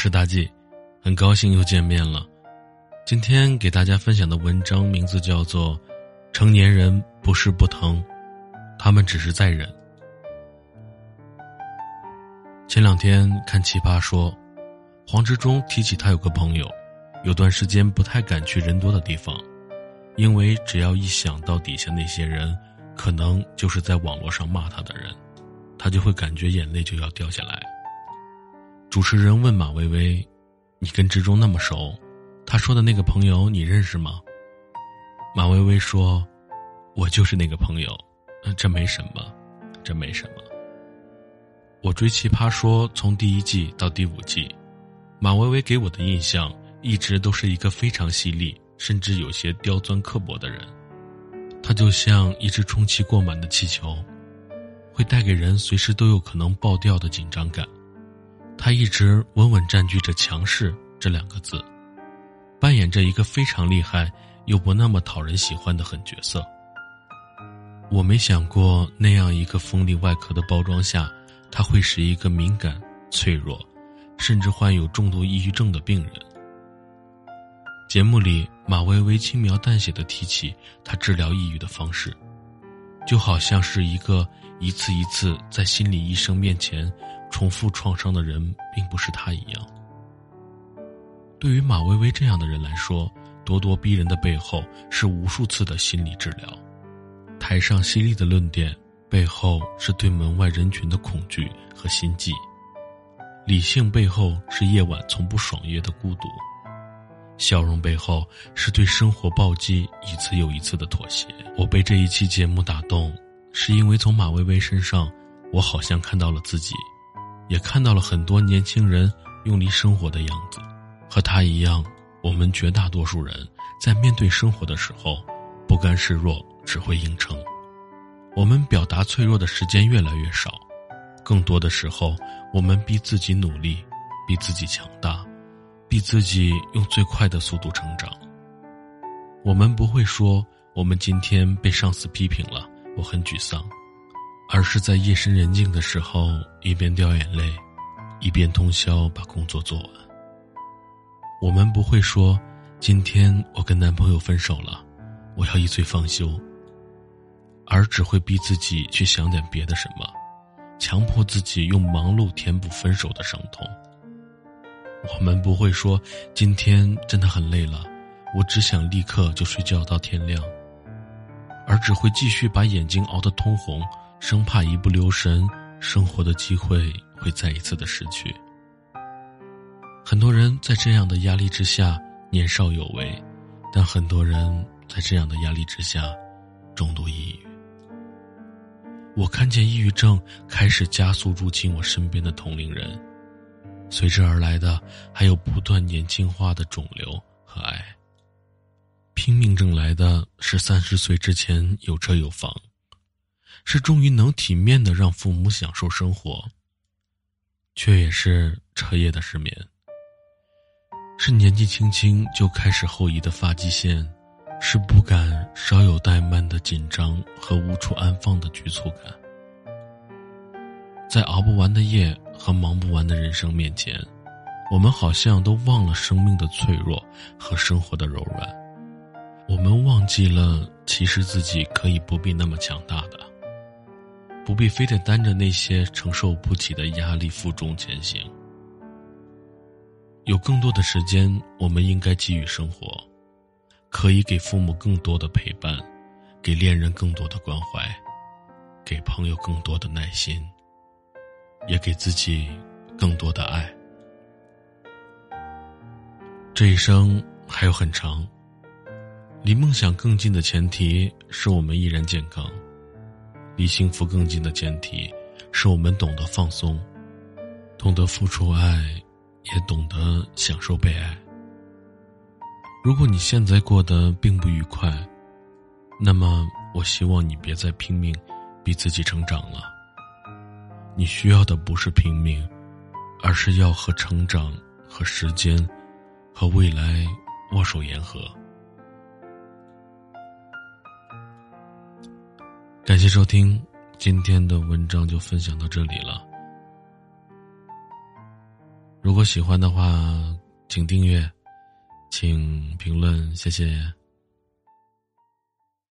是大 G，很高兴又见面了。今天给大家分享的文章名字叫做《成年人不是不疼，他们只是在忍》。前两天看《奇葩说》，黄执中提起他有个朋友，有段时间不太敢去人多的地方，因为只要一想到底下那些人，可能就是在网络上骂他的人，他就会感觉眼泪就要掉下来。主持人问马薇薇：“你跟执中那么熟，他说的那个朋友你认识吗？”马薇薇说：“我就是那个朋友，这没什么，这没什么。”我追《奇葩说》从第一季到第五季，马薇薇给我的印象一直都是一个非常犀利，甚至有些刁钻刻薄的人。他就像一只充气过满的气球，会带给人随时都有可能爆掉的紧张感。他一直稳稳占据着强势这两个字，扮演着一个非常厉害又不那么讨人喜欢的狠角色。我没想过那样一个锋利外壳的包装下。他会是一个敏感、脆弱，甚至患有重度抑郁症的病人。节目里，马薇薇轻描淡写的提起他治疗抑郁的方式，就好像是一个一次一次在心理医生面前重复创伤的人，并不是他一样。对于马薇薇这样的人来说，咄咄逼人的背后是无数次的心理治疗，台上犀利的论点。背后是对门外人群的恐惧和心悸，理性背后是夜晚从不爽约的孤独，笑容背后是对生活暴击一次又一次的妥协。我被这一期节目打动，是因为从马薇薇身上，我好像看到了自己，也看到了很多年轻人用力生活的样子。和他一样，我们绝大多数人在面对生活的时候，不甘示弱，只会硬撑。我们表达脆弱的时间越来越少，更多的时候，我们逼自己努力，逼自己强大，逼自己用最快的速度成长。我们不会说我们今天被上司批评了，我很沮丧，而是在夜深人静的时候，一边掉眼泪，一边通宵把工作做完。我们不会说今天我跟男朋友分手了，我要一醉方休。而只会逼自己去想点别的什么，强迫自己用忙碌填补分手的伤痛。我们不会说今天真的很累了，我只想立刻就睡觉到天亮，而只会继续把眼睛熬得通红，生怕一不留神，生活的机会会再一次的失去。很多人在这样的压力之下年少有为，但很多人在这样的压力之下重度抑郁。我看见抑郁症开始加速入侵我身边的同龄人，随之而来的还有不断年轻化的肿瘤和癌。拼命挣来的是三十岁之前有车有房，是终于能体面的让父母享受生活，却也是彻夜的失眠，是年纪轻轻就开始后移的发际线。是不敢稍有怠慢的紧张和无处安放的局促感，在熬不完的夜和忙不完的人生面前，我们好像都忘了生命的脆弱和生活的柔软，我们忘记了其实自己可以不必那么强大的，不必非得担着那些承受不起的压力负重前行，有更多的时间，我们应该给予生活。可以给父母更多的陪伴，给恋人更多的关怀，给朋友更多的耐心，也给自己更多的爱。这一生还有很长，离梦想更近的前提是我们依然健康；离幸福更近的前提是我们懂得放松，懂得付出爱，也懂得享受被爱。如果你现在过得并不愉快，那么我希望你别再拼命逼自己成长了。你需要的不是拼命，而是要和成长、和时间、和未来握手言和。感谢收听，今天的文章就分享到这里了。如果喜欢的话，请订阅，请评论，谢谢。